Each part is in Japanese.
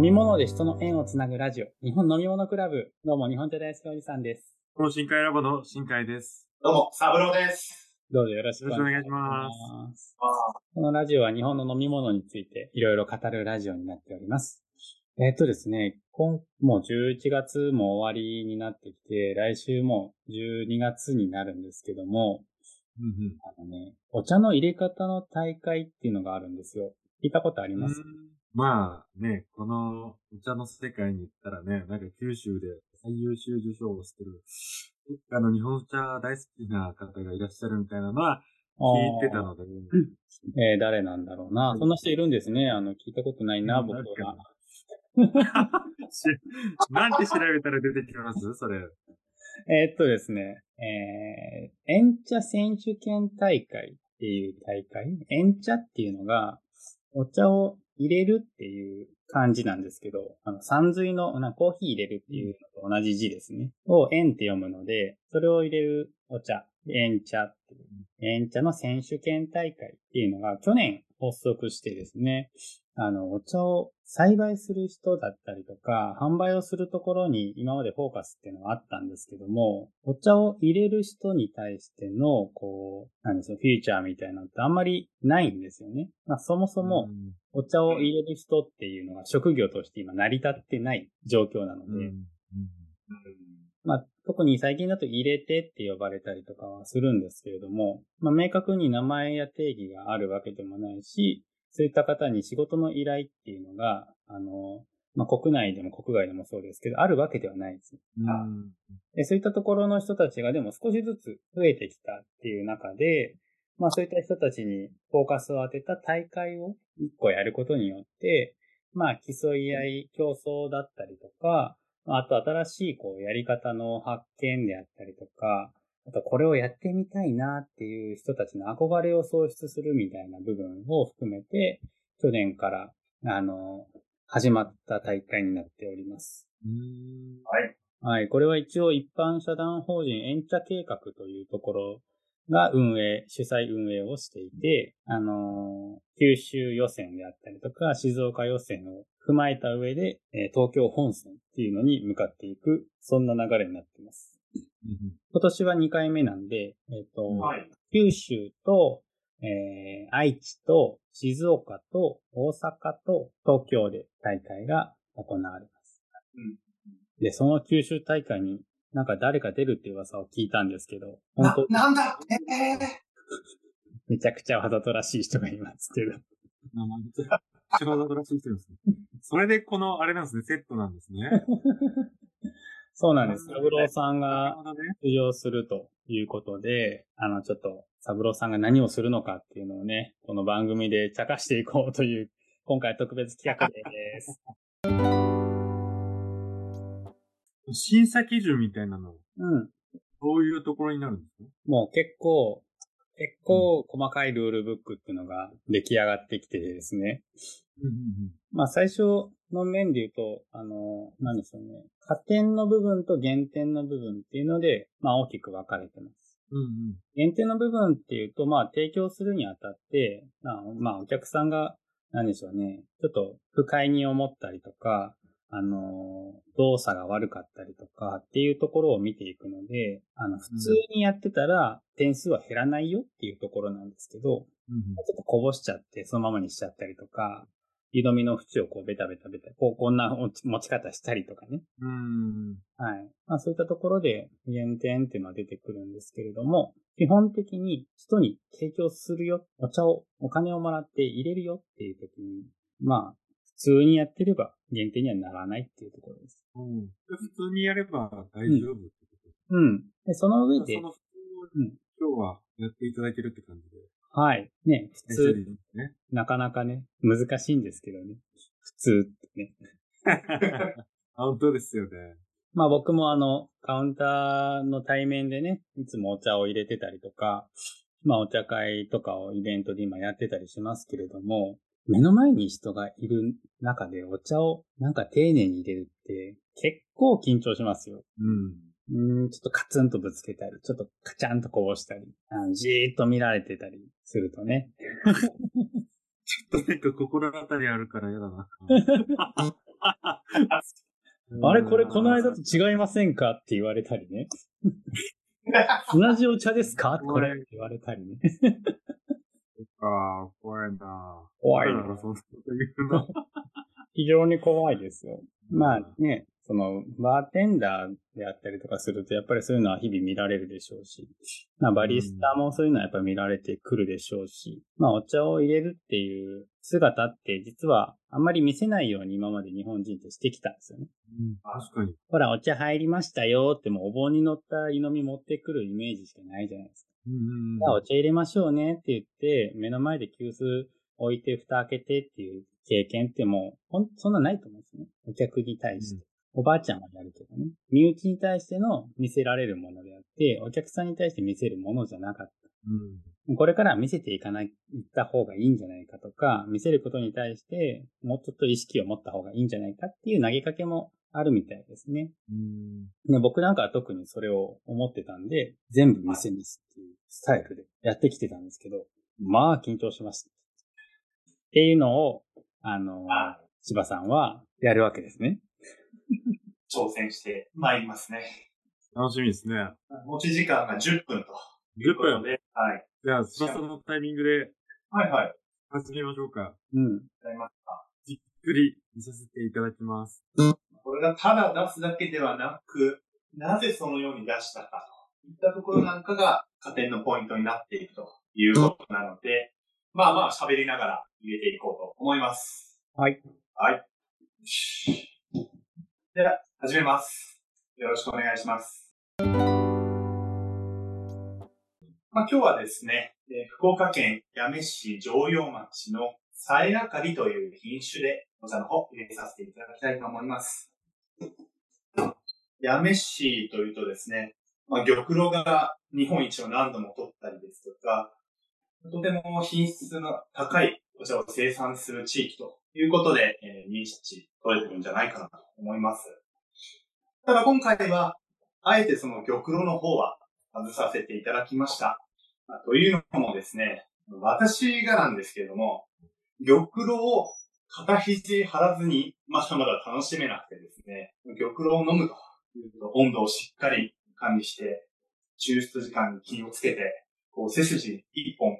飲み物で人の縁をつなぐラジオ、日本飲み物クラブ。どうも、日本茶大好きおじさんです。この深海ラボの深海です。どうも、サブローです。どうぞよろしくお願いします。あこのラジオは日本の飲み物についていろいろ語るラジオになっております。えーっとですね、今、もう11月も終わりになってきて、来週も12月になるんですけども、うんうん。あのね、お茶の入れ方の大会っていうのがあるんですよ。聞いたことあります、まあね、このお茶の世界に行ったらね、なんか九州で最優秀受賞をしてる、どっかの日本茶大好きな方がいらっしゃるみたいなのは聞いてたので、えー誰なんだろうな。そんな人いるんですね。あの、聞いたことないな、うん僕は。し なんて調べたら出てきます？それ。えーっとですね、えー、演茶選手権大会っていう大会？演茶っていうのが、お茶を入れるっていう漢字なんですけど、あの、山水の、なコーヒー入れるっていうのと同じ字ですね。を円って読むので、それを入れるお茶、演茶っていう、演茶の選手権大会っていうのが去年発足してですね、あの、お茶を栽培する人だったりとか、販売をするところに今までフォーカスっていうのがあったんですけども、お茶を入れる人に対しての、こう、なんですよ、フューチャーみたいなのってあんまりないんですよね。まあ、そもそも、うん。お茶を入れる人っていうのが職業として今成り立ってない状況なので、うん。うん。まあ、特に最近だと入れてって呼ばれたりとかはするんですけれども、まあ、明確に名前や定義があるわけでもないし、そういった方に仕事の依頼っていうのが、あの、まあ、国内でも国外でもそうですけど、あるわけではないです。うんでそういったところの人たちがでも少しずつ増えてきたっていう中で、まあそういった人たちにフォーカスを当てた大会を一個やることによって、まあ競い合い、競争だったりとか、まああと新しいこうやり方の発見であったりとか、あとこれをやってみたいなっていう人たちの憧れを創出するみたいな部分を含めて、去年から、あの、始まった大会になっております。うんはい。はい。これは一応一般社団法人エンチャ計画というところが運営、主催運営をしていて、あのー九州予選であったりとか、静岡予選を踏まえた上で、えー東京本選っていうのに向かっていく、そんな流れになっています。うん今年は2回目なんで、えっ、と、はい。九州と、えー愛知と静岡と大阪と東京で大会が行われます。うんで、その九州大会になんか誰か出るって噂を聞いたんですけど、本な当、なんだ？ええめちゃくちゃわざとらしい人がいますけど。まあまあめっちゃ仕事らしい人ですね。それでこの、あれなんですね、セットなんですね。そうなんです。なるほどサブローさんなが。出場するということで、あの、ちょっと、サブローさんが何をするのかっていうのをね、この番組で茶化していこうという、今回特別企画です。審査基準みたいなの、うん。どういうところになるんですか？もう結構、結構細かいルールブックっていうのが出来上がってきてですね。うんうんまあ最初の面で言うと、あの、なんでしょうね。加点の部分と減点の部分っていうので、まあ大きく分かれてます。うん。うん減点の部分っていうと、まあ提供するにあたって、まあ、まあお客さんが、なんでしょうね。ちょっと不快に思ったりとか、あの、動作が悪かったりとかっていうところを見ていくので、あの、普通にやってたら点数は減らないよっていうところなんですけど、うん。うんちょっとこぼしちゃって、そのままにしちゃったりとか、湯飲みの縁をこうベタベタベタ、こうこんな持ち方したりとかね。うん。はい。まあそういったところで減点っていうのは出てくるんですけれども、基本的に人に提供するよ、お茶を、お金をもらって入れるよっていう時に、まあ、普通にやってれば減点にはならないっていうところです。うん。普通にやれば大丈夫ってことうん。で、その上でそ、の普通をうん今日はやっていただけるって感じで。はい。ね、普大通、ね。なかなかね、難しいんですけどね。普通ってね。本当ですよね。まあ僕もあの、カウンターの対面でね、いつもお茶を入れてたりとか、まあお茶会とかをイベントで今やってたりしますけれども、目の前に人がいる中でお茶をなんか丁寧に入れるって結構緊張しますよ。うん。うーん、ちょっとカツンとぶつけたり、ちょっとカチャンとこぼしたり、あのじーっと見られてたりするとね。ちょっとなんか心当たりあるから嫌だな。あれこれこの間と違いませんかって言われたりね。同じお茶ですかこれ言われたりね。そっか、怖いな怖いな。非常に怖いですよ。まあね、その、バーテンダーであったりとかすると、やっぱりそういうのは日々見られるでしょうし、まあバリスタもそういうのはやっぱり見られてくるでしょうし、まあお茶を入れるっていう姿って実はあんまり見せないように今まで日本人ってしてきたんですよね。うん、確かに。ほら、お茶入りましたよってもうお盆に乗った湯飲み持ってくるイメージしかないじゃないですか。うんうんじゃあお茶入れましょうねって言って、目の前で急須置いて蓋開けてっていう経験ってもう、ほん、そんなないと思うんですね。お客に対して。おばあちゃんはやるけどね。身内に対しての見せられるものであって、お客さんに対して見せるものじゃなかっうん。た。これからは見せていかない、いった方がいいんじゃないかとか、見せることに対してもうちょっと意識を持った方がいいんじゃないかっていう投げかけもあるみたいですね。うん。ね、僕なんかは特にそれを思ってたんで、全部見せますっていうスタイルでやってきてたんですけど、まあ緊張しました。っていうのを、あの、千葉さんはやるわけですね。挑戦して参りますね。楽しみですね。持ち時間が10分と。10分。で。はい。じゃあ、スバさんのタイミングではいはい。始めましょうか。うん。やりますか。じっくり見させていただきます。これがただ出すだけではなく、なぜそのように出したかといったところなんかが加点のポイントになっていくということなので、まあまあ喋りながら入れていこうと思います。はい。はい。では、始めます。よろしくお願いします。まあ、今日はですね、え福岡県八女市城陽町のさえあかりという品種でお茶の方入れさせていただきたいと思います。八女市というとですね、まあ、玉露が日本一を何度も取ったりですとか、とても品質の高いお茶を生産する地域ということで、えー認識取れてるんじゃないかなと思います。ただ今回は、あえてその玉露の方は外させていただきました。というのもですね、私がなんですけれども、玉露を肩肘張らずにまだまだ楽しめなくてですね、玉露を飲むというと温度をしっかり管理して、抽出時間に気をつけて、こう背筋一本、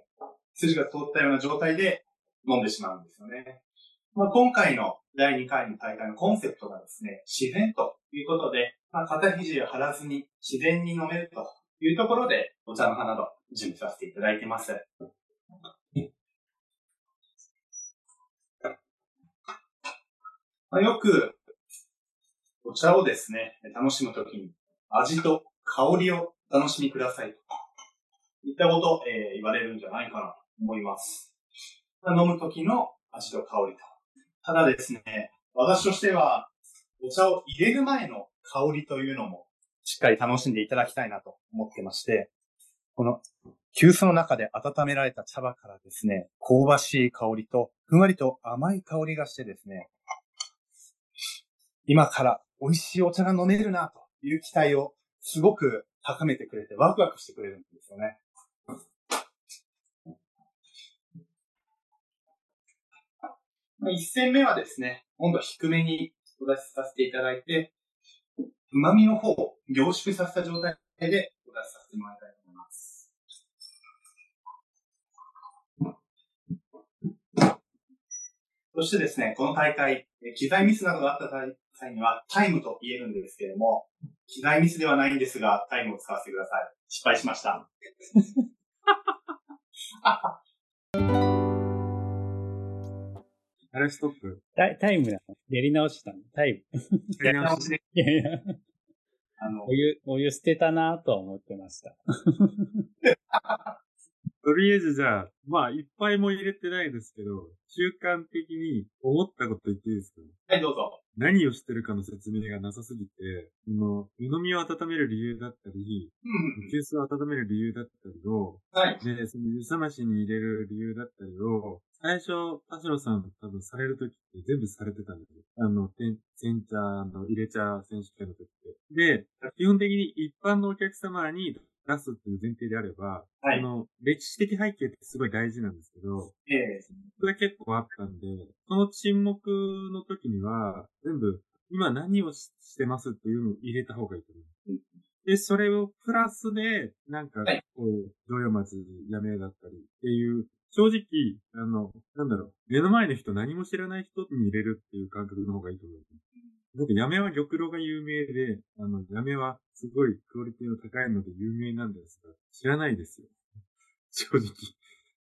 筋が通ったような状態で飲んでしまうんですよね。まあ、今回の第2回の大会のコンセプトがですね、自然ということで、まあ、肩肘を張らずに自然に飲めるというところで、お茶の花など準備させていただいてます。まあ、よく、お茶をですね、楽しむときに、味と香りを楽しみくださいと。いったこと、えー言われるんじゃないかなと思います。飲むときの味と香りと。ただですね、私としては、お茶を入れる前の香りというのも、しっかり楽しんでいただきたいなと思ってまして、この、急須の中で温められた茶葉からですね、香ばしい香りと、ふんわりと甘い香りがしてですね、今から美味しいお茶が飲めるなという期待をすごく高めてくれてワクワクしてくれるんですよね。一戦目はですね、温度低めにお出しさせていただいて、旨味の方を凝縮させた状態でお出しさせてもらいたいと思います。そしてですね、この大会、機材ミスなどがあった際にはタイムと言えるんですけれども、機材ミスではないんですが、タイムを使わせてください。失敗しました。あれストップ。タイタイムなの？やり直したの？タイム。やり直しで。いやいや、あのお、湯、お湯捨てたなとは思ってました。とりあえずじゃあ、まあ、いっぱいも入れてないですけど、習慣的に思ったこと言っていいですか？はい、どうぞ。何をしてるかの説明がなさすぎて、その、湯飲みを温める理由だったり、うん。急須を温める理由だったりを、はい。で、その湯冷ましに入れる理由だったりを、最初、田代さん多分されるときって全部されてたんですよ。あの、て煎茶の入れ茶選手権の時って。で、基本的に一般のお客様に出出すっていう前提であれば、はいあの、歴史的背景ってすごい大事なんですけど、ええそれ結構あったんで、その沈黙の時には、全部、今何をししてますっていうのを入れた方がいいと思う。で、それをプラスで、なんかはい、こう、城陽町やめだったりっていう、正直、あの、なんだろう、目の前の人何も知らない人に入れるっていう感覚の方がいいと思う。なんか、やめは玉露が有名で、あの、やめはすごいクオリティの高いので有名なんですが、知らないですよ。正直。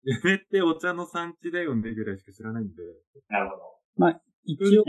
やめってお茶の産地だよねぐらいしか知らないんで。なるほど。一応、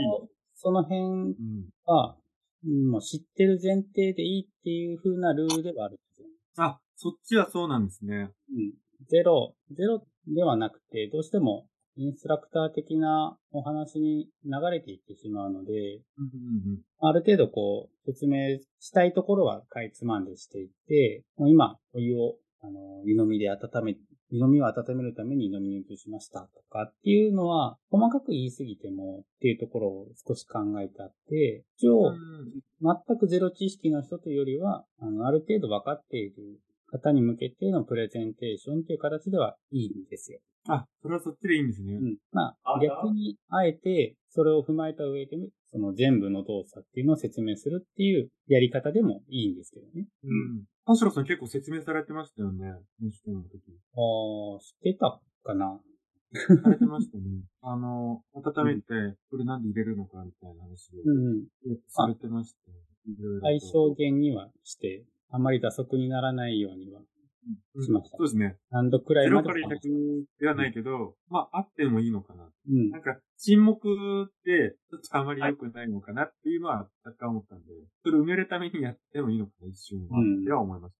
その辺うん。は、うんもう知ってる前提でいいっていう風なルールではあるんですよ。あ、そっちはそうなんですね。うん。ゼロ、ゼロではなくて、どうしてもインストラクター的なお話に流れていってしまうので、うんうんうん。ある程度こう、説明したいところはかいつまんでしていって、もう今、お湯を、あの、湯飲みで温め、湯飲みを温めるために湯飲みに移しましたとかっていうのは、細かく言いすぎてもっていうところを少し考えてあって、一応、全くゼロ知識の人というよりは、あの、ある程度分かっている方に向けてのプレゼンテーションという形ではいいんですよ。あ、それはそっちでいいんですね。うん。まああ、逆に、あえて、それを踏まえた上で、その全部の動作っていうのを説明するっていうやり方でもいいんですけどね。うん。田代さん結構説明されてましたよね。選手権の時。ああ、知ってたかなされてましたね。あの、温めて、これなんで入れるのかみたいな話を、うんされてましたよ。いろいろと最小限にはして、あまり打足にならないようには、うんしましたそうですね。何度くらいまでゼロから100ではないけど、まあ、あってもいいのかな。うんな。んか、沈黙って、ちょっとあまり良くないのかなっていうのは、若干思ったんで、それを埋めるためにやってもいいのかな、一瞬は。うんでは思いまし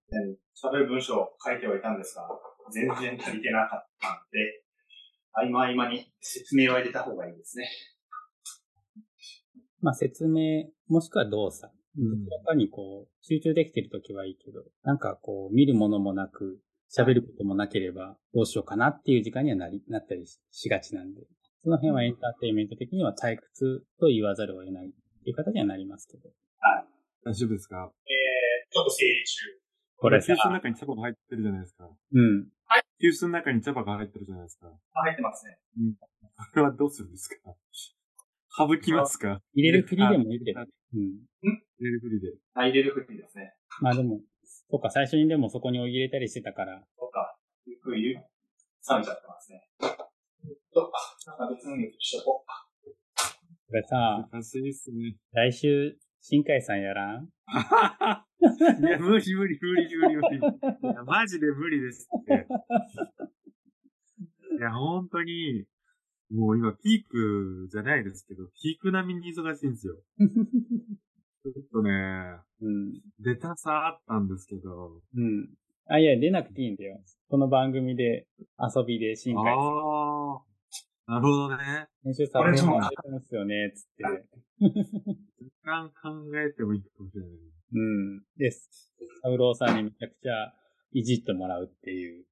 た。喋る文章を書いてはいたんですが、全然足りてなかったので、合間合間に説明を入れた方がいいですね。まあ説明、もしくは動作。うんどちらかにこう、集中できてるときはいいけど、なんかこう、見るものもなく、喋ることもなければ、どうしようかなっていう時間にはなり、なったりししがちなんで、その辺はエンターテインメント的には退屈と言わざるを得ないっていう形にはなりますけど。大丈夫ですか？ちょっと整理中。これさ急須の中に茶葉が入ってるじゃないですか。うん。急須の中に茶葉が入ってるじゃないですか。あ入ってますね。これはどうするんですか？省きますか？入れるふりでもいいけど。うん。入れるふりで。あ、入れるふりですね。まあでも、そうか、最初にでもそこにお湯入れたりしてたから、とか、ゆっくり冷めちゃってますね。えっと、あなんか別のにしとこう。これさ、安いっすね。来週、新海さんやらん？いや、無理無理無理無理無理。いや、マジで無理ですって。いや、本当に、もう今ピークじゃないですけど、ピーク並みに忙しいんですよ。ちょっとね、うん。出たさあったんですけど。うん。あ、いや、出なくていいんだよ。この番組で、遊びで新海さん。ああ。なるほどね。編集されてますよね、つって。時間考えてもいいかもしれない。うん。です。サブローさんにめちゃくちゃいじってもらうっていう。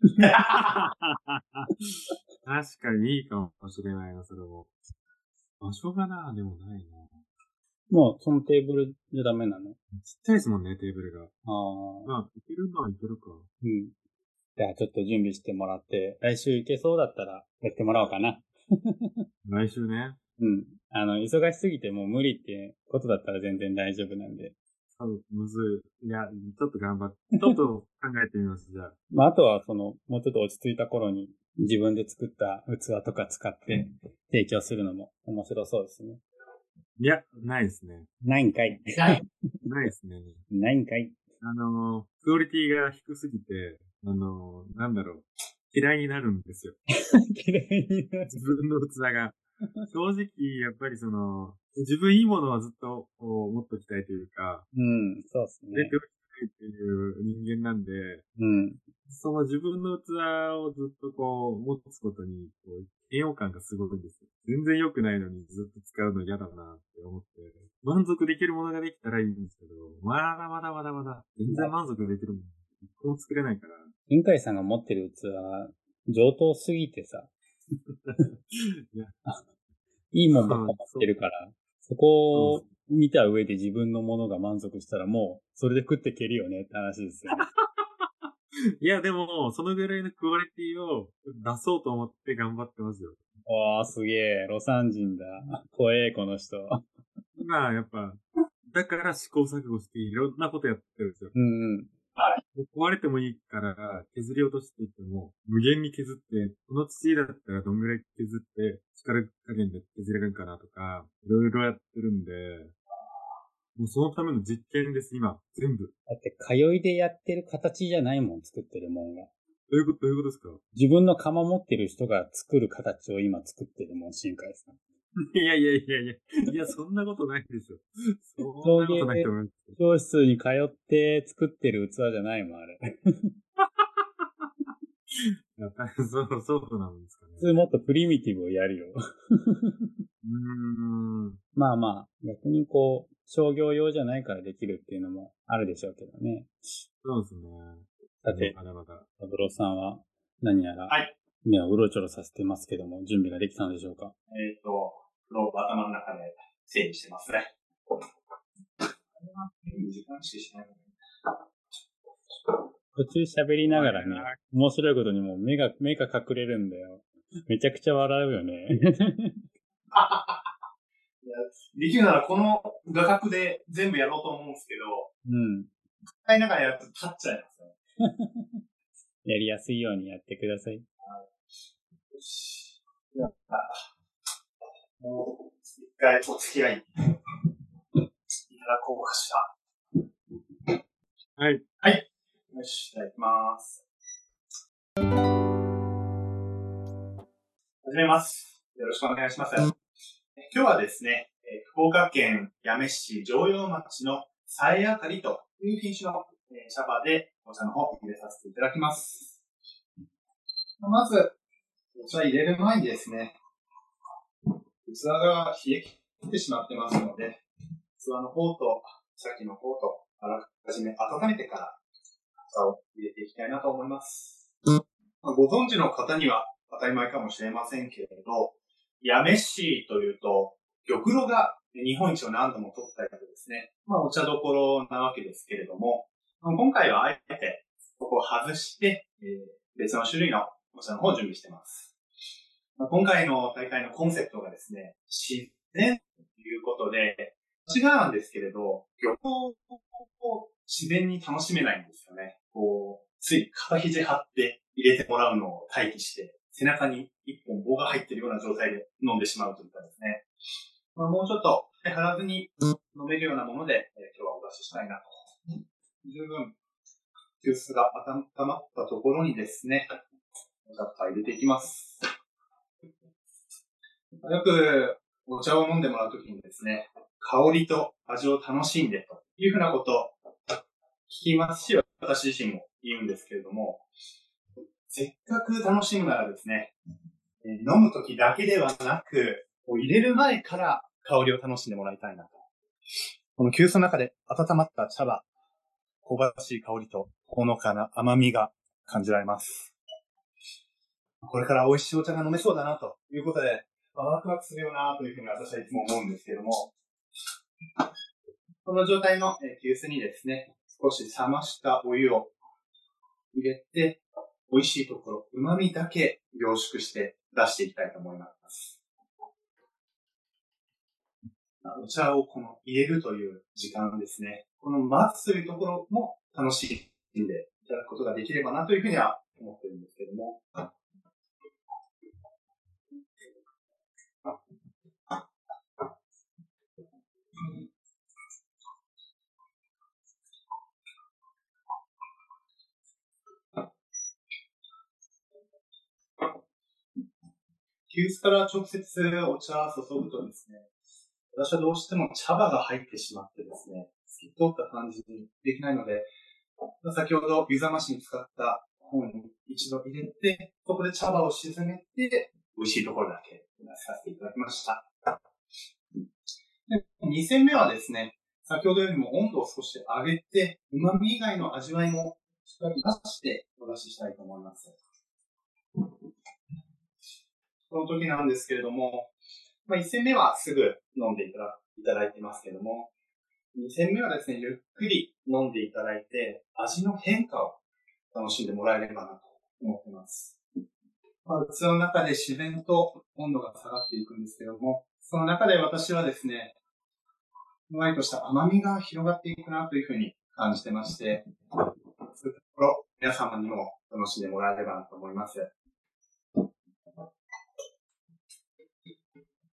確かにいいかもしれないな、それも。場所がな、でもないな。もう、そのテーブルじゃダメなの？ちっちゃいですもんね、テーブルが。ああ。まあ、いけるのはいけるか。うん。じゃあ、ちょっと準備してもらって、来週行けそうだったら、やってもらおうかな。来週ね。うん。あの、忙しすぎてもう無理ってことだったら全然大丈夫なんで。多分、むずい。いや、ちょっと頑張って、ちょっと考えてみます、じゃあ。まあ、あとは、その、もうちょっと落ち着いた頃に、自分で作った器とか使って提供するのも面白そうですね。いや、ないですね。ないんかい。ないですね。ないんかい。あの、クオリティが低すぎて、あの、なんだろう。嫌いになるんですよ。綺麗になる。自分の器が。正直、やっぱりその、自分いいものはずっと持っときたいというか、うん、そうです出ね。ておきたいっていう人間なんで、うん。その自分の器をずっとこう持つことに、こう、嫌悪感がすごいんですよ。全然良くないのにずっと使うの嫌だなって思って、満足できるものができたらいいんですけど、まだまだまだまだ、全然満足できるもの、一個も作れないから。新海さんが持ってる器、上等すぎてさ、いや、いいもんばっか持ってるから、そこを見た上で自分のものが満足したらもう、それで食ってけるよねって話ですよね。いや、でも、そのぐらいのクオリティを出そうと思って頑張ってますよ。わあ、すげえ。ロサン人だ。怖え、この人。まあ、やっぱ、だから試行錯誤していろんなことやってるんですよ。うんうん。壊れてもいいから削り落としていっても、無限に削って、この土だったらどんぐらい削って、力加減で削れるんかなとか、いろいろやってるんで、もうそのための実験です、今。全部。だって、通いでやってる形じゃないもん、作ってるもんが。どういうこと、どういうことですか？自分の釜持ってる人が作る形を今作ってるもん、新海さん。いやいやいやいや、いや、そんなことないでしょ。そんなことないと思います。教室に通って作ってる器じゃないもん、あれ。そう、そうなんですかね普。通もっとプリミティブをやるよ。うーん。まあまあ、逆にこう、商業用じゃないからできるっていうのもあるでしょうけどね。そうですね。さて、まだまだ。ブロさんは何やらはい、目をうろちょろさせてますけども、準備ができたのでしょうか？えっ、と、フローを頭の中で整理してますね。2時間しかしないのね途中喋りながらね、面白いことにもう目が、目が隠れるんだよ。めちゃくちゃ笑うよね。いやできるならこの画角で全部やろうと思うんですけど、うん。使いながらやると立っちゃいますよね。やりやすいようにやってください。よし。やった。もう、一回お付き合いいただこうかしら。はい。よし、いただきます。始めます。よろしくお願いします。今日はですね、福岡県八女市城陽町のさえあかりという品種のえー茶葉でお茶の方を入れさせていただきます。まず、お茶入れる前にですね、器が冷え切ってしまってますので、器の方と先の方とあらかじめ温めてから茶を入れていきたいなと思います。ご存知の方には当たり前かもしれませんけれど、八女市というと、玉露が日本一を何度も取ったりとですね、まあお茶どころなわけですけれども、今回はあえてここを外して、えー別の種類のお茶の方を準備しています。今回の大会のコンセプトがですね、自然ということで、違うんですけれど、玉露を自然に楽しめないんですよね。こう、つい肩肘張って入れてもらうのを待機して、背中に一本棒が入ってるような状態で飲んでしまうといったですね。まあ、もうちょっと張らずに飲めるようなもので、えー今日はお出ししたいなと。十分、急須が温まったところにですね、お茶っ葉入れていきます。よくお茶を飲んでもらうときにですね、香りと味を楽しんでというふうなことを聞きますし、私自身も言うんですけれども、せっかく楽しむならですね、え飲むときだけではなく、こう入れる前から香りを楽しんでもらいたいなと。この急須の中で温まった茶葉、香ばしい香りとほのかな甘みが感じられます。これから美味しいお茶が飲めそうだなということで、ワクワクするよなというふうに私はいつも思うんですけども、この状態のえ急須にですね、少し冷ましたお湯を入れて、美味しいところ、旨味だけ凝縮して出していきたいと思います。まあお茶をこの入れるという時間ですね。この待つというところも楽しんでいただくことができればなというふうには思ってるんですけども。急須から直接お茶を注ぐとですね、私はどうしても茶葉が入ってしまってですね、透き通った感じにできないので、先ほど湯冷ましに使った本に一度入れて、そこで茶葉を沈めて、美味しいところだけ出させていただきました。で2戦目はですね、先ほどよりも温度を少し上げて、旨味以外の味わいもしっかり出してお出ししたいと思います。その時なんですけれども、まあ、1戦目はすぐ飲んでいただいただいてますけども、2戦目はですね、ゆっくり飲んでいただいて、味の変化を楽しんでもらえればなと思ってます。まあ、器の中で自然と温度が下がっていくんですけども、その中で私はですね、ふわりとした甘みが広がっていくなというふうに感じてまして、そういうところ、皆様にも楽しんでもらえればなと思います。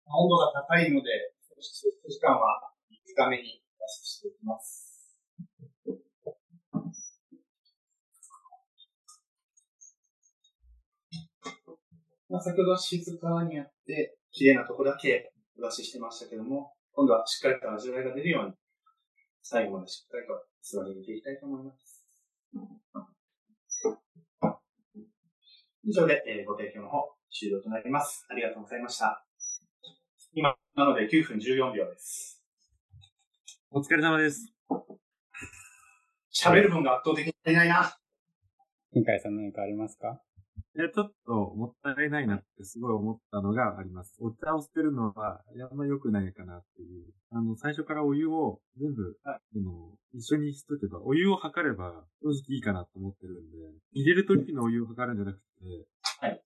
温度が高いので、少し時間は短めに出していきます。まあ、先ほど静かにやって、綺麗なとこだけお出ししてましたけども、今度はしっかりと味わいが出るように、最後までしっかりと座り入れていきたいと思います。以上で、えー、ご提供の方、終了となります。ありがとうございました。今、なので9分14秒です。お疲れ様です。喋る分が圧倒的に足りないな。金海さん何かありますか？いや、ちょっともったいないなってすごい思ったのがあります。お茶を捨てるのは、あんま良くないかなっていう。あの、最初からお湯を全部、はい、その一緒にしとけば、お湯を測れば正直いいかなと思ってるんで、入れるときのお湯を測るんじゃなくて、はい。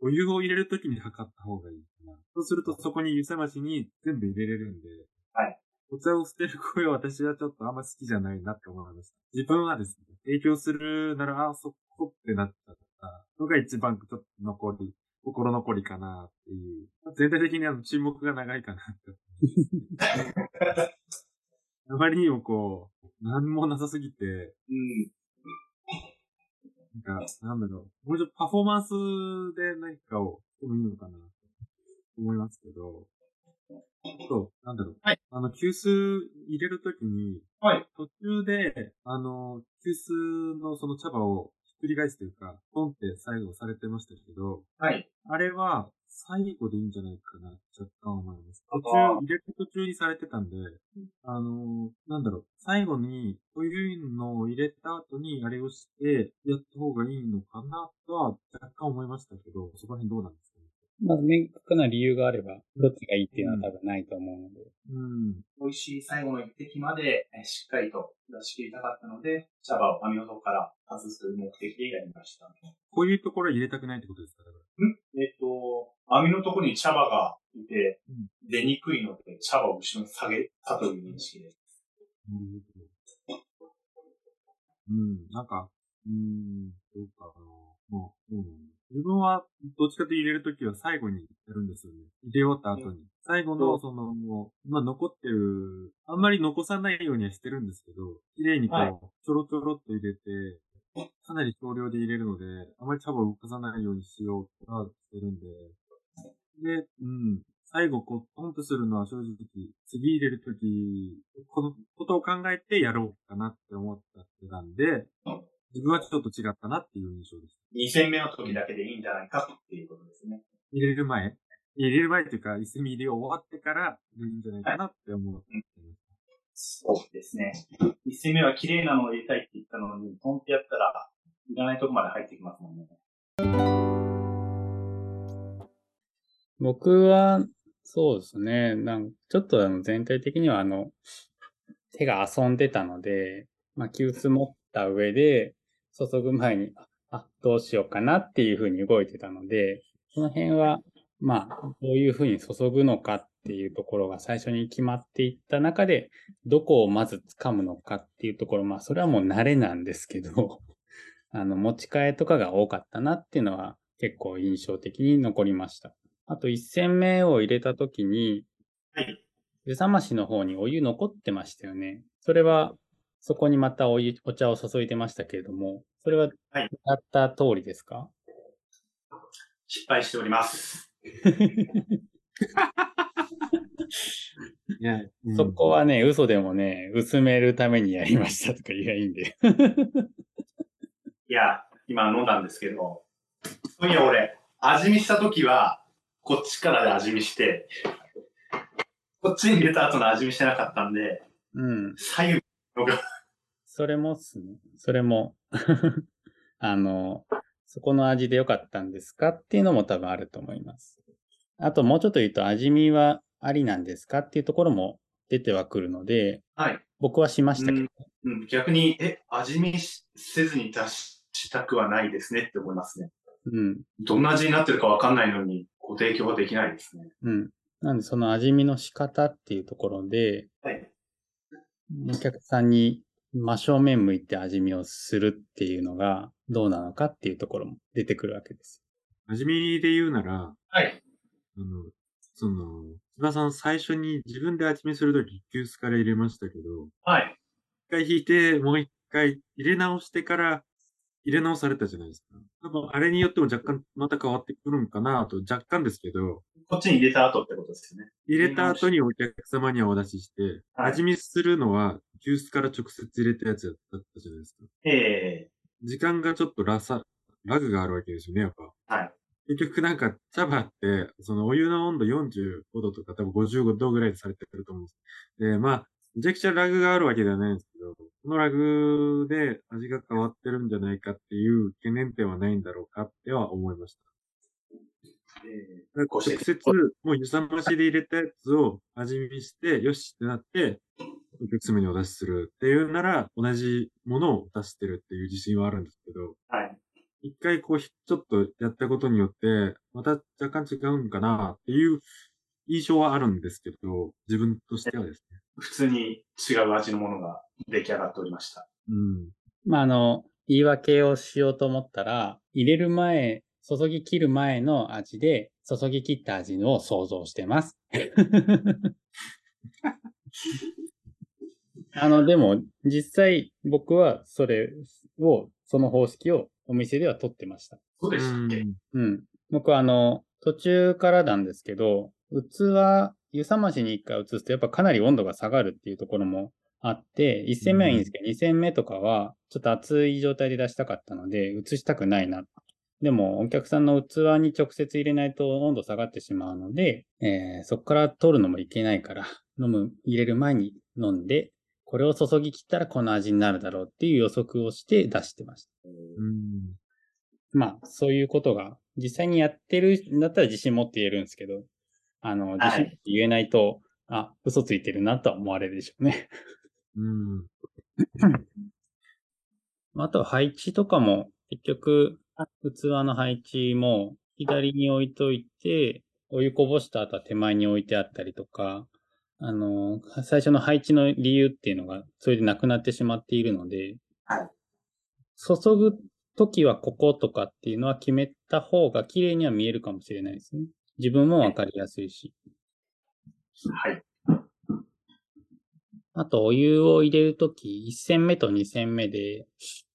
お湯を入れるときに測った方がいいかな。そうするとそこに湯冷ましに全部入れれるんで、はい。お茶を捨てる声は私はちょっとあんま好きじゃないなって思いました。自分はですね、提供するなら、あ、そこってなっちゃったのが一番ちょっと残り、心残りかなっていう。全体的にあの沈黙が長いかなって。あまりにもこう、何もなさすぎて、うん。なんか、なんだろう。もうちょっとパフォーマンスで何かをしてもいいのかなと思いますけど、そう、なんだろう。はい。あの、急須入れるときに、はい。途中で、あの、急須のその茶葉をひっくり返すというか、ポンって最後されてましたけど、はい。あれは、最後でいいんじゃないかな、若干思います。途中、入れる途中にされてたんで、あの、なんだろう、最後に、こういうのを入れた後にあれをして、やった方がいいのかなとは若干思いましたけど、そこら辺どうなんですかまず明確な理由があれば、どっちがいいっていうのは多分ないと思うので。うん。美味しい最後の一滴まで、しっかりと出し切りたかったので、茶葉を網の底から外すという目的でやりました。こういうところ入れたくないってことですか？ん？えっ、と、網のところに茶葉がいて、うん、出にくいので、茶葉を後ろに下げたという認識です。なるほど。うん、なんか、うん、どうかな。まあ、そうなんだ。自分は、どっちかと入れるときは最後にやるんですよね。入れ終わった後に。最後の、その、もう、まあ、残ってる、あんまり残さないようにはしてるんですけど、綺麗にこう、ちょろちょろっと入れて、かなり少量で入れるので、あまり茶葉を動かさないようにしようとはしてるんで、で、うん、最後こう、ポンとするのは正直、次入れるとき、このことを考えてやろうかなって思ったってたんで、自分はちょっと違ったなっていう印象です。2戦目の時だけでいいんじゃないかっていうことですね。入れる前？入れる前というか、1戦目入れ終わってからいいんじゃないかなって思う。はい、そうですね。1戦目は綺麗なのを入れたいって言ったのに、ポンってやったら、いらないとこまで入ってきますもんね。僕は、そうですね。なんちょっとあの全体的にはあの、手が遊んでたので、まあ、急須持った上で、注ぐ前に、あ、どうしようかなっていうふうに動いてたので、その辺は、まあ、どういうふうに注ぐのかっていうところが最初に決まっていった中で、どこをまず掴むのかっていうところ、まあ、それはもう慣れなんですけど、あの、持ち替えとかが多かったなっていうのは結構印象的に残りました。あと、一戦目を入れた時に、はい。湯冷ましの方にお湯残ってましたよね。それはそこにまたお湯、お茶を注いでましたけれども、それは、やった通りですか、はい、失敗しております。いや、うん、そこはね、嘘でもね、薄めるためにやりましたとか言えばいいんで。いや、今飲んだんですけど、そういや俺、味見したときは、こっちからで味見して、こっちに入れた後の味見してなかったんで、うん。左右それもっすね。それも あの、そこの味で良かったんですかっていうのも多分あると思います。あともうちょっと言うと味見はありなんですかっていうところも出てはくるので、はい。僕はしましたけど。うん、逆に、え、味見せずに出ししたくはないですねって思いますね。うん。どんな味になってるかわかんないのに、ご提供はできないですね。うん。なんでその味見の仕方っていうところで、はい。お客さんに真正面向いて味見をするっていうのがどうなのかっていうところも出てくるわけです。味見で言うなら、はい。あの、その、千葉さん最初に自分で味見するとき、急須から入れましたけど、はい。一回引いて、もう一回入れ直してから、入れ直されたじゃないですか。多分、あれによっても若干また変わってくるんかなと、若干ですけど、こっちに入れた後ってことですよね。入れた後にお客様にはお出しして、はい味見するのは、急須から直接入れたやつだったじゃないですか。ええ時間がちょっとラサ、ラグがあるわけですよね、やっぱ。はい。結局なんか茶葉って、そのお湯の温度45度とか多分55度ぐらいでされてると思うんです。で、まあ、めちゃくちゃラグがあるわけではないんですけど、このラグで味が変わってるんじゃないかっていう懸念点はないんだろうかっては思いました。え直接、もう湯冷ましで入れたやつを味見して、よしってなって、お客様にお出しするっていうなら、同じものを出してるっていう自信はあるんですけど、えはい。一回こう、ひちょっとやったことによって、また若干違うんかなっていう印象はあるんですけど、自分としてはですね。普通に違う味のものが出来上がっておりました。うん。まあ、あの、言い訳をしようと思ったら、入れる前、注ぎ切る前の味で、注ぎ切った味を想像してます。あの、でも、実際僕はそれを、その方式をお店では取ってました。そうでしたっけ？うんうん。僕はあの、途中からなんですけど、器、湯冷ましに一回移すとやっぱかなり温度が下がるっていうところもあって、1戦目はいいんですけど、2戦目とかはちょっと熱い状態で出したかったので、移したくないな。でも、お客さんの器に直接入れないと温度下がってしまうので、えーそこから取るのもいけないから、飲む、入れる前に飲んで、これを注ぎ切ったらこの味になるだろうっていう予測をして出してました。うん。まあ、そういうことが、実際にやってるんだったら自信持って言えるんですけど、あの、自信持って言えないと、あ、嘘ついてるなとは思われるでしょうね。うん。あとは配置とかも、結局、器の配置も左に置いといて、お湯こぼした後は手前に置いてあったりとか、あの、最初の配置の理由っていうのが、それでなくなってしまっているので、はい注ぐ時はこことかっていうのは決めた方が綺麗には見えるかもしれないですね。自分もわかりやすいし。はい。あと、お湯を入れるとき、1戦目と2戦目で、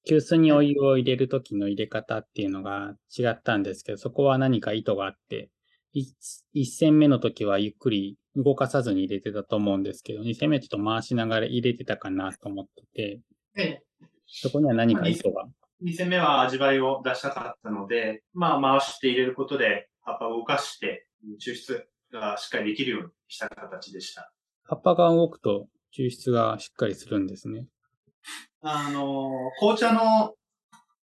急須にお湯を入れるときの入れ方っていうのが違ったんですけど、そこは何か意図があって、1戦目の時はゆっくり動かさずに入れてたと思うんですけど、2戦目ちょっと回しながら入れてたかなと思ってて、で、そこには何か意図が？2戦目は味わいを出したかったので、まあ回して入れることで葉っぱを動かして、抽出がしっかりできるようにした形でした。葉っぱが動くと抽出がしっかりするんですね。あの、紅茶の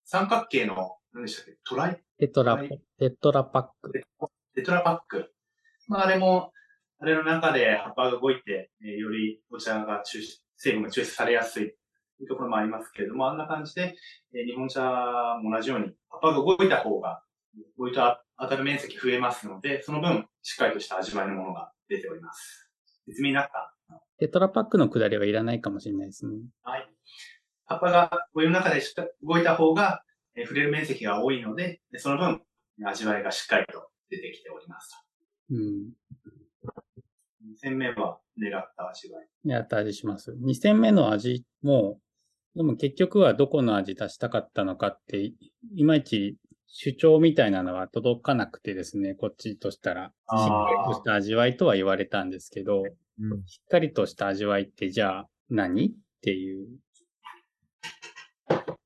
三角形の、何でしたっけ？トライ？テトラはい、テトラパック。テトラパック。まああれも、あれの中で葉っぱが動いて、えーよりお茶が抽出、成分が抽出されやすいというところもありますけれども、あんな感じで、えー日本茶も同じように葉っぱが動いた方が、お湯と当たる面積増えますので、その分、しっかりとした味わいのものが出ております。説明になったテトラパックの下りはいらないかもしれないですね。はい。葉っぱがお湯の中でしっかり動いた方が、えー触れる面積が多いので、でその分、味わいがしっかりと出てきておりますうん。と。2戦目は狙った味わい。やった味します。2戦目の味も、でも結局はどこの味出したかったのかって、いいまいち主張みたいなのは届かなくてですね、こっちとしたら。しっかりとした味わいとは言われたんですけど、うん。しっかりとした味わいってじゃあ何っていう。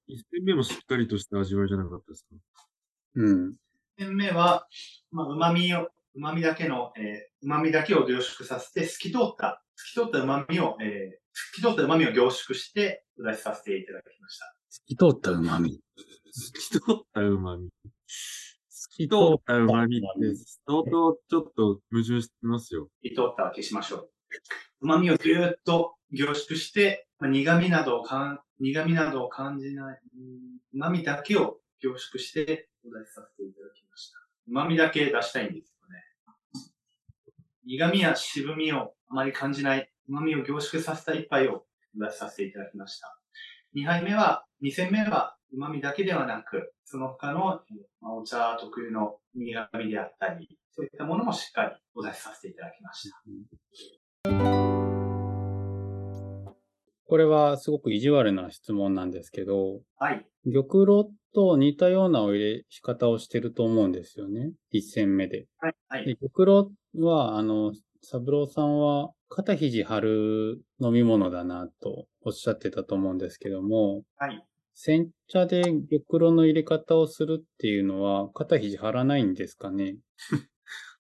一戦目もしっかりとした味わいじゃなかったですか？うん。2戦目は、まあ、旨味を、旨味だけの、えー、旨味だけを凝縮させて、透き通った、透き通った旨味を、えー、透き通った旨味を凝縮して、お出しさせていただきました。透き通った旨味。透き通った旨味。透き通った旨味って、相当ちょっと矛盾してますよ。透き通ったは消しましょう。旨味をぎゅーっと凝縮して、まあ、苦味などをかん、苦味などを感じない、旨味だけを凝縮してお出しさせていただきました。旨味だけ出したいんですよね。苦味や渋みをあまり感じない、旨味を凝縮させた一杯をお出しさせていただきました。2杯目は、2戦目は旨味だけではなく、その他の、まあ、お茶特有の苦味であったり、そういったものもしっかりお出しさせていただきました。これはすごく意地悪な質問なんですけど、はい。玉露と似たようなお入れ方をしてると思うんですよね。一戦目で。はい。はい、で玉露は、あの、三郎さんは肩肘張る飲み物だなとおっしゃってたと思うんですけども、はい。煎茶で玉露の入れ方をするっていうのは肩肘張らないんですかね？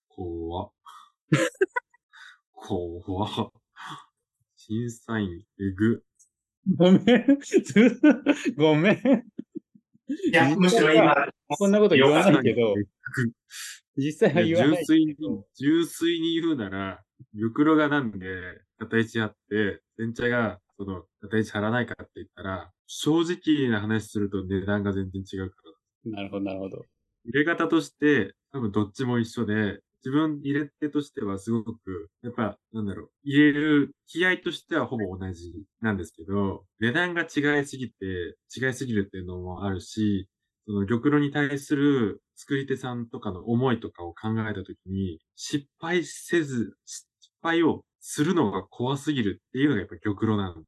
怖っ。怖っ。審査員、えぐ。ごめん。ごめん。いや、むしろ今。こんなこと言わないけど、実際は言わない。純粋に、純粋に言うなら、玉露がなんで、片一あって、煎茶が、その、片一張らないかって言ったら、正直な話すると値段が全然違うから。なるほど、なるほど。入れ方として、多分どっちも一緒で、自分入れ手としてはすごく、やっぱ、なんだろう、入れる気合としてはほぼ同じなんですけど、値段が違いすぎて、違いすぎるっていうのもあるし、その玉露に対する作り手さんとかの思いとかを考えたときに、失敗せず、失敗をするのが怖すぎるっていうのがやっぱ玉露なん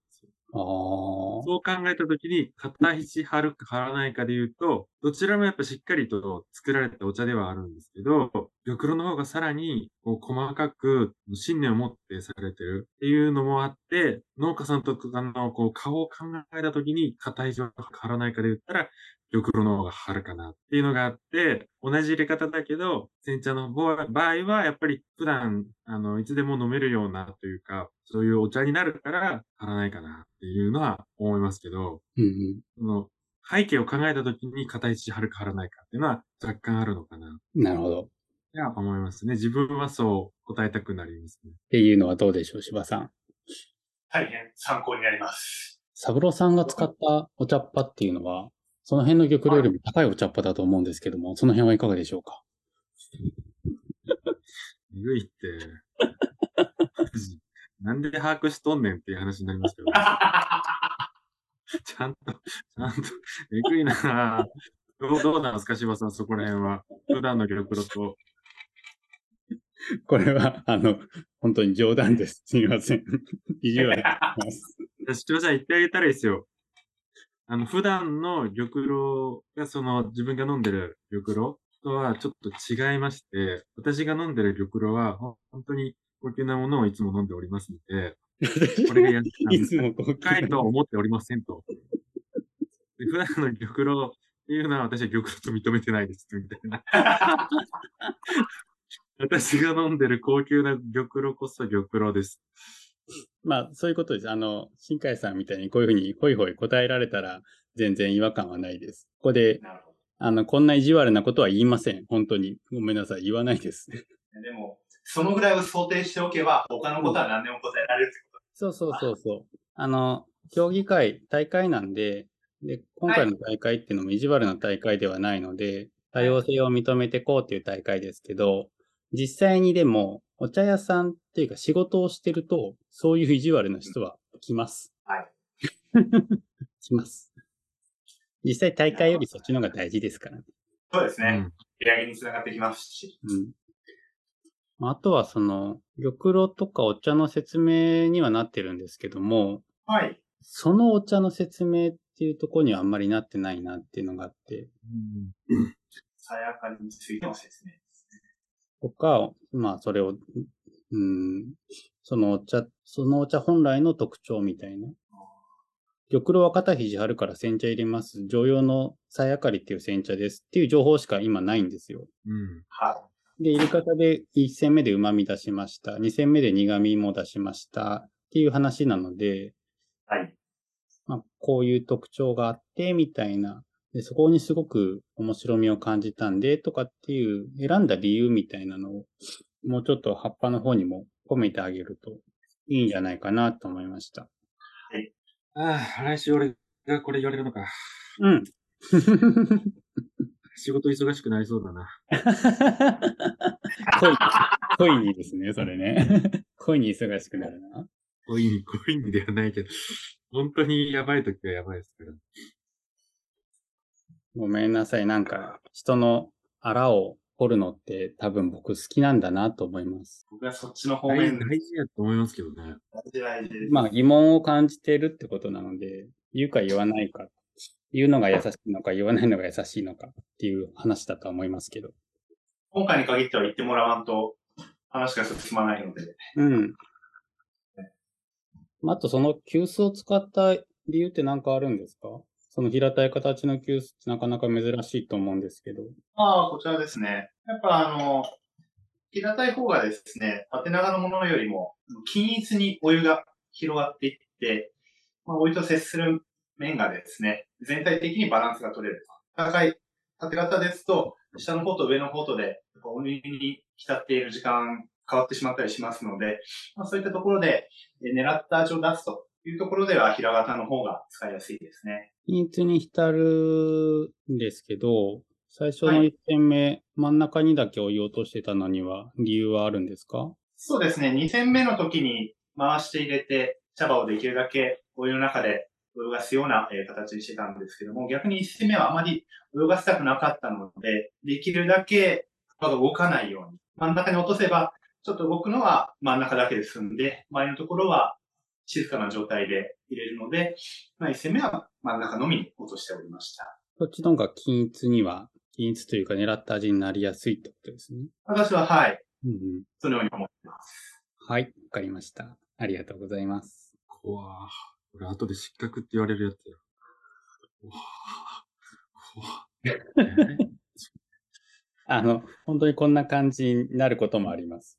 そう考えたときに、片石張るか張らないかで言うと、どちらもやっぱしっかりと作られたお茶ではあるんですけど、玉露の方がさらにこう細かく信念を持ってされてるっていうのもあって、農家さんとあのこう顔を考えたときに、片石は張らないかで言ったら、玉露の方が春かなっていうのがあって、同じ入れ方だけど、煎茶の場合は、やっぱり普段、あの、いつでも飲めるようなというか、そういうお茶になるから、貼らないかなっていうのは思いますけど、うんうん、その背景を考えたときに片一貼るか貼らないかっていうのは若干あるのかな。なるほど。いや、思いますね。自分はそう答えたくなりますね。っていうのはどうでしょう、柴さん。大変参考になります。サブロさんが使ったお茶っ葉っていうのは、その辺の玉露よりも高いお茶っ葉だと思うんですけども、その辺はいかがでしょうか？ゆいって、なんで把握しとんねんっていう話になりますけど、ちゃんと、ちゃんと、えぐいなどう、どうなんですか、柴さん、そこら辺は？普段の玉露と。これは、あの、本当に冗談です。すみません。意地悪。視聴者言ってあげたらいいですよ。あの、普段の玉露が、その、自分が飲んでる玉露とはちょっと違いまして、私が飲んでる玉露は、本当に高級なものをいつも飲んでおりますので、これがやいつも高いとは思っておりませんと。で普段の玉露っていうのは私は玉露と認めてないです、みたいな。私が飲んでる高級な玉露こそ玉露です。まあ、そういうことです。あの、新海さんみたいにこういうふうにホイホイ答えられたら全然違和感はないです。ここで、あの、こんな意地悪なことは言いません。本当に。ごめんなさい。言わないです。でも、そのぐらいを想定しておけば、他のことは何でも答えられるってことそうそうそうそう。あの、競技会、大会なんで、で、今回の大会っていうのも意地悪な大会ではないので、多様性を認めていこうっていう大会ですけど、実際にでも、お茶屋さんっていうか仕事をしてると、そういう意地悪な人は来ます。はい。来ます。実際大会よりそっちの方が大事ですからね。そうですね。売り上げにつながってきますし。うん。あとはその、玉露とかお茶の説明にはなってるんですけども、はい。そのお茶の説明っていうところにはあんまりなってないなっていうのがあって。うん。さやかについての説明。とか、まあ、それを、うん、そのお茶、そのお茶本来の特徴みたいな。玉露は肩肘張るから煎茶入れます。常用のさやかりっていう煎茶ですっていう情報しか今ないんですよ。うん。はい。で、入れ方で1戦目で旨味出しました。2戦目で苦味も出しました。っていう話なので、はい。まあ、こういう特徴があって、みたいなで、そこにすごく面白みを感じたんで、とかっていう選んだ理由みたいなのを、もうちょっと葉っぱの方にも込めてあげるといいんじゃないかなと思いました。はい。ああ、来週俺がこれ言われるのか。うん。仕事忙しくなりそうだな。恋、恋にですね、それね。恋に忙しくなるな。恋に、恋にではないけど、本当にやばい時はやばいですから。ごめんなさい。なんか、人のあらを掘るのって多分僕好きなんだなと思います。僕はそっちの方大面大事やと思いますけどね。大事大事です。まあ疑問を感じているってことなので、言うか言わないか、言うのが優しいのか言わないのが優しいのかっていう話だとは思いますけど。今回に限っては言ってもらわんと話が進まないので。うん。まああとその急須を使った理由って何かあるんですか？その平たい形の急須ってなかなか珍しいと思うんですけど。まあ、こちらですね。やっぱあの、平たい方がですね、縦長のものよりも均一にお湯が広がっていって、まあ、お湯と接する面がですね、全体的にバランスが取れる。高い縦型ですと、下の方と上の方とで、お湯に浸っている時間変わってしまったりしますので、まあ、そういったところで狙った味を出すというところでは平型の方が使いやすいですね。均一に浸るんですけど、最初の1点目、真ん中にだけお湯を落としてたのには理由はあるんですか？そうですね。2戦目の時に回して入れて、茶葉をできるだけお湯の中で泳がすようなえー形にしてたんですけども、逆に1戦目はあまり泳がせたくなかったので、できるだけ葉が動かないように、真ん中に落とせば、ちょっと動くのは真ん中だけで済んで、周りのところは静かな状態で入れるので、まあ、1戦目は真ん中のみに落としておりました。こっちの方が均一には、均一というか狙った味になりやすいってことですね。私ははい、うんうん、そのように思っています。はい、わかりました。ありがとうございます。怖ー俺後で失格って言われるやつや。怖ー怖 あの、本当にこんな感じになることもあります。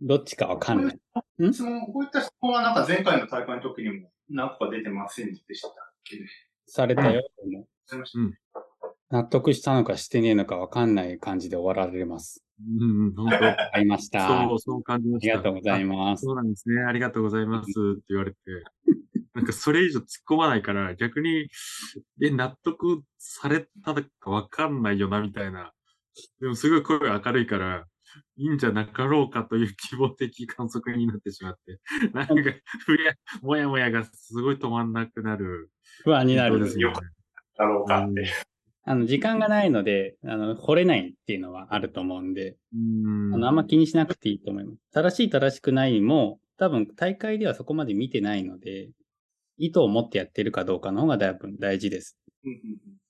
どっちかわかんない。質問、こういった質問はなんか前回の大会の時にも何個か出てませんでしたっけ？ね。されたよ、うん納得したのかしてねえのかわかんない感じで終わられます。うんうん、本当わかりました。あそう、そう感じました。りがとうございます。そうなんですね。ありがとうございます。って言われて。なんかそれ以上突っ込まないから、逆に、え、納得されたかわかんないよな、みたいな。でもすごい声が明るいから、いいんじゃなかろうかという希望的観測になってしまって。なんか、ふや、もやもやがすごい止まんなくなる。不安になるそうです。ねよ。だろうかって。あの、時間がないので、あの、掘れないっていうのはあると思うんで、うんあの、あんま気にしなくていいと思います。正しい正しくないも、多分大会ではそこまで見てないので、意図を持ってやってるかどうかの方がだいぶ大事です。うんうんうん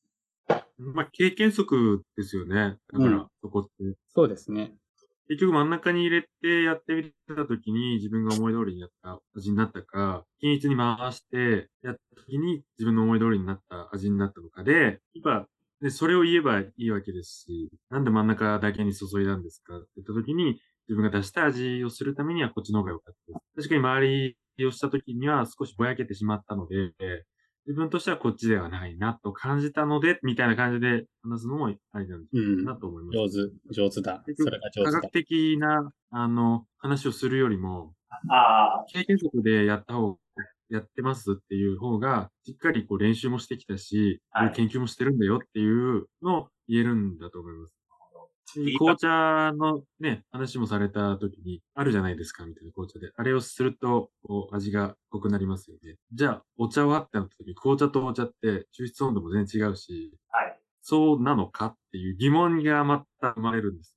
まあ、経験則ですよね。だから、うんそこって。そうですね。結局真ん中に入れてやってみたときに自分が思い通りにやった味になったか、均一に回してやったときに自分の思い通りになった味になったのかで、やっぱ、で、それを言えばいいわけですし、なんで真ん中だけに注いだんですか？って言ったときに、自分が出した味をするためにはこっちの方が良かったです。確かに周りをしたときには少しぼやけてしまったので、自分としてはこっちではないなと感じたので、みたいな感じで話すのもありなんじゃうんないかなと思います。上手、上手だ。結それが上手だ科学。的な、あの、話をするよりも、ああ、経験則でやった方、やってますっていう方が、しっかりこう練習もしてきたし、はい研究もしてるんだよっていうのを言えるんだと思います。紅茶のね、話もされた時に、あるじゃないですか、みたいな紅茶で。あれをすると、こう、味が濃くなりますよね。じゃあ、お茶はってなった時、紅茶とお茶って、抽出温度も全然違うし、はい。そうなのかっていう疑問がまた生まれるんです。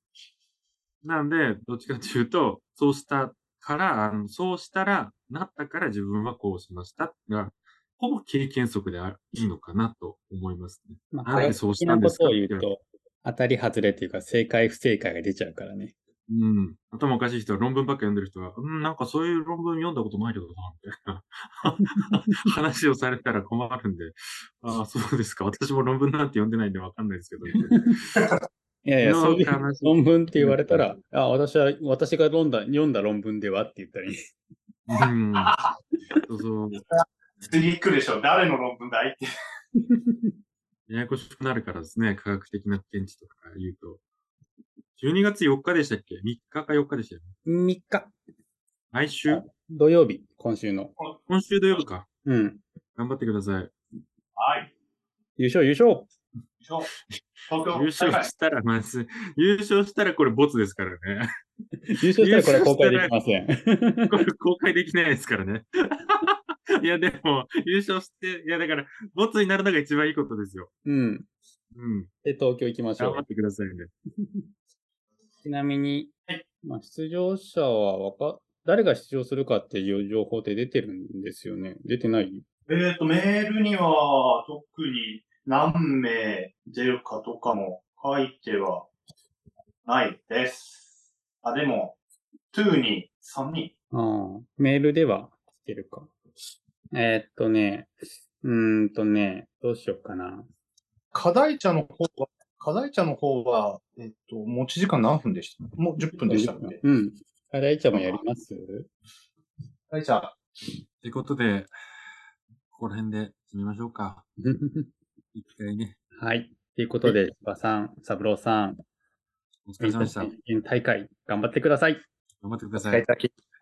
なんで、どっちかというと、そうしたから、あのそうしたら、なったから自分はこうしましたが、ほぼ経験則であいいのかなと思いますね。まあ、なんでそうしたですかとを言うと、当たり外れっていうか、正解不正解が出ちゃうからね。うん。頭おかしい人は論文ばっか読んでる人は、うん、なんかそういう論文読んだことないけどな、みたいな 話をされたら困るんで、ああ、そうですか。私も論文なんて読んでないんでわかんないですけど、いやいや、のそういう話論文って言われたら、あ、私は、私が読んだ、読んだ論文ではって言ったらいい。うん。そうそう。次来るでしょ。誰の論文だいって。ややこしくなるからですね、科学的な見地とか言うと。12月4日でしたっけ ?3 日か4日でしたよね。3日、来週？土曜日、今週の。今週土曜日か。うん。頑張ってください。はい。優勝、優勝東京優勝したら、まず、優勝したらこれボツですからね。優勝したらこれ公開できません。これ公開できないですからね。いや、でも、優勝して、いや、だから、ボツになるのが一番いいことですよ。うん。うん。で、東京行きましょう頑張っ。てくださいね。ちなみにはい、まあ、出場者はわか、誰が出場するかっていう情報って出てるんですよね。出てない？えっ、と、メールには特に何名出るかとかも書いてはないです。あ、でも、2に3人。ああ、メールでは来てるか。えーっとね、うーんとね、どうしようかな。課題茶の方は、課題茶の方は、えっと、持ち時間何分でした？もう10分でしたっけうん。課題茶もやります？課題茶。ってことで、ここら辺で決めましょうか。一回ね。はい。ということで、千葉さん、三郎さん、お疲れ様でした。大会頑張ってください。頑張ってください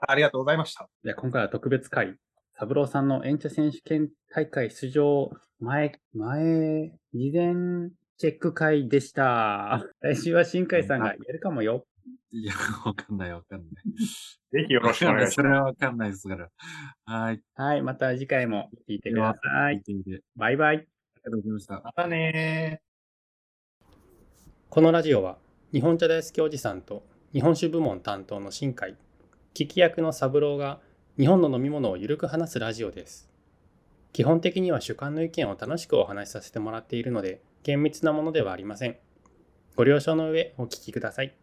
ありがとうございました。で今回は特別会、三郎さんの延長選手権大会出場前、前、事前チェック会でした。来週は新海さんがやるかもよ。いや、わかんないわかんない。ぜひよろしくお願いしそれはわかんないですから。はい。はい。また次回も聞いてください。聞いてみて。バイバイ。ありがとうございました。ます。またねー。このラジオは日本茶大好きおじさんと日本酒部門担当の新海聞き役の三郎が日本の飲み物をゆるく話すラジオです。基本的には主観の意見を楽しくお話しさせてもらっているので厳密なものではありません。ご了承の上お聞きください。